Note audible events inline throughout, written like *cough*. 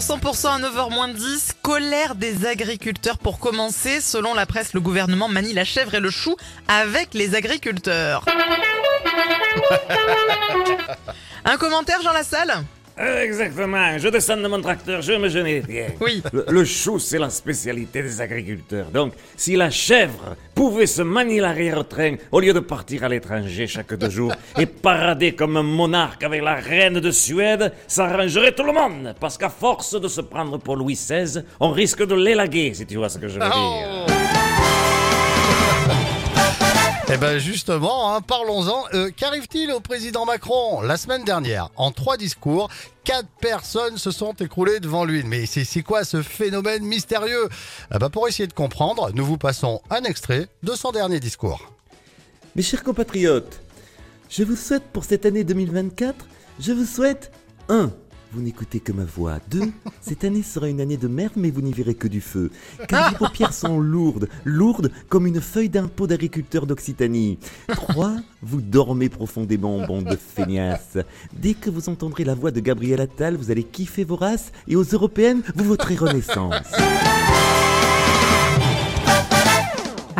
sur 100% à 9h 10. Colère des agriculteurs pour commencer. Selon la presse, le gouvernement manie la chèvre et le chou avec les agriculteurs. *laughs* Un commentaire, Jean Lassalle? Exactement, je descends de mon tracteur, je me genais bien. Oui. Le, le chou, c'est la spécialité des agriculteurs. Donc, si la chèvre pouvait se manier l'arrière-train au lieu de partir à l'étranger chaque deux jours *laughs* et parader comme un monarque avec la reine de Suède, ça arrangerait tout le monde. Parce qu'à force de se prendre pour Louis XVI, on risque de l'élaguer, si tu vois ce que je veux dire. Eh ben justement, hein, parlons-en. Euh, Qu'arrive-t-il au président Macron La semaine dernière, en trois discours, quatre personnes se sont écroulées devant lui. Mais c'est quoi ce phénomène mystérieux? Eh ben, Pour essayer de comprendre, nous vous passons un extrait de son dernier discours. Mes chers compatriotes, je vous souhaite pour cette année 2024, je vous souhaite 1. Vous n'écoutez que ma voix. 2. *laughs* Cette année sera une année de merde, mais vous n'y verrez que du feu. Car vos paupières sont lourdes, lourdes comme une feuille d'impôt d'agriculteur d'Occitanie. 3. Vous dormez profondément, bande de feignasses. Dès que vous entendrez la voix de Gabriel Attal, vous allez kiffer vos races et aux européennes, vous voterez Renaissance.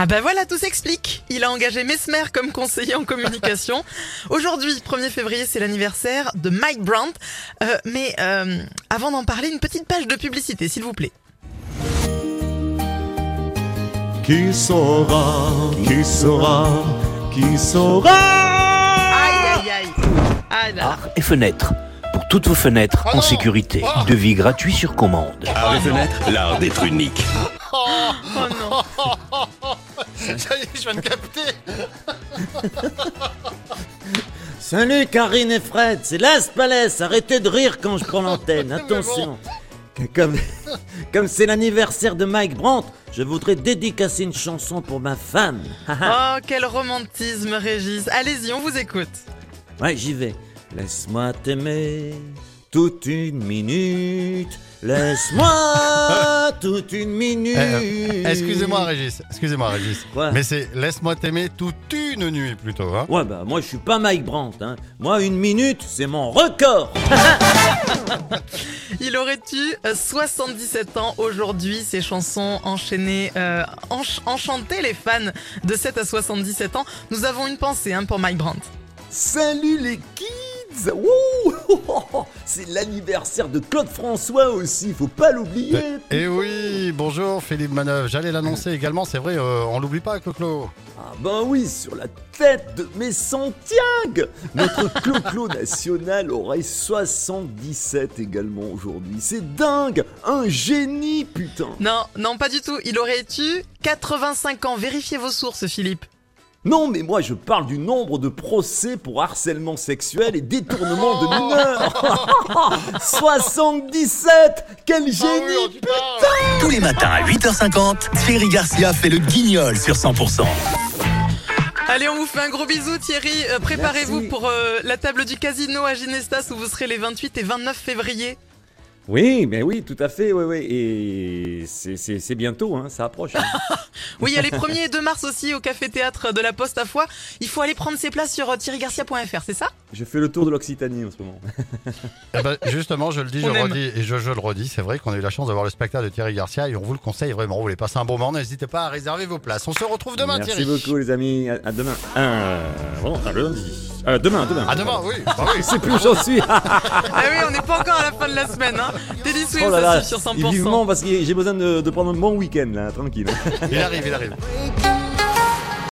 Ah bah voilà, tout s'explique. Il a engagé Mesmer comme conseiller en communication. *laughs* Aujourd'hui, 1er février, c'est l'anniversaire de Mike Brandt. Euh, mais euh, avant d'en parler, une petite page de publicité, s'il vous plaît. Qui saura, qui saura, qui saura? Aïe aïe aïe. Ah là. Et fenêtres. Pour toutes vos fenêtres en sécurité. Ah. Devis gratuit sur commande. Art et fenêtres, l'art d'être unique. Oh non. *laughs* *laughs* Ça y est, je viens de capter *laughs* Salut Karine et Fred, c'est Las Palais, arrêtez de rire quand je prends l'antenne, *laughs* attention. Comme comme c'est l'anniversaire de Mike Brandt, je voudrais dédicacer une chanson pour ma femme. Oh, quel romantisme, Régis. Allez-y, on vous écoute. ouais, j'y vais. Laisse-moi t'aimer toute une minute. Laisse-moi *laughs* toute une minute. Eh, euh, Excusez-moi Régis, excusez-moi Régis. Quoi Mais c'est laisse-moi t'aimer toute une nuit plutôt. Hein Ouais, bah moi je suis pas Mike Brandt. Hein. Moi, une minute, c'est mon record. *laughs* Il aurait eu euh, 77 ans aujourd'hui. Ses chansons enchaînées, euh, ench- enchantaient les fans de 7 à 77 ans? Nous avons une pensée hein, pour Mike Brandt. Salut Wouh *laughs* C'est l'anniversaire de Claude François aussi, faut pas l'oublier Et oui, bonjour Philippe Manœuvre. J'allais l'annoncer également, c'est vrai, euh, on l'oublie pas, Clo-Clo. Ah ben oui, sur la tête de mes Santiago Notre *laughs* Clo-Clo national aurait 77 également aujourd'hui. C'est dingue Un génie, putain Non, non, pas du tout. Il aurait eu 85 ans. Vérifiez vos sources, Philippe. Non mais moi je parle du nombre de procès pour harcèlement sexuel et détournement de mineurs *laughs* 77 Quel génie Tous les matins à 8h50, Thierry Garcia fait le guignol sur 100%. Allez, on vous fait un gros bisou, Thierry. Euh, Préparez-vous pour euh, la table du casino à Ginestas où vous serez les 28 et 29 février. Oui, mais oui, tout à fait, oui, oui. Et c'est- c'est c'est bientôt, hein, ça approche. hein. *laughs* Oui, il y a les 1er et 2 mars aussi au Café Théâtre de la Poste à Foix. Il faut aller prendre ses places sur euh, thierrygarcia.fr, c'est ça? Je fais le tour de l'Occitanie en ce moment. *laughs* Eh ben, justement, je le dis, je le redis et je, je le redis. C'est vrai qu'on a eu la chance d'avoir le spectacle de Thierry Garcia et on vous le conseille vraiment. Vous voulez passer un bon moment, n'hésitez pas à réserver vos places. On se retrouve demain, Merci Thierry. beaucoup, les amis. À, à demain. Euh, bon, à lundi. Euh, demain, demain. À demain, oui. Bah oui. *laughs* Je sais plus où j'en suis. Ah oui, on n'est pas encore à la fin de la semaine. Hein. Teddy Swims Oh là sur 100%. vivement parce que j'ai besoin de, de prendre un bon week-end là, tranquille. Il arrive, il arrive. *laughs*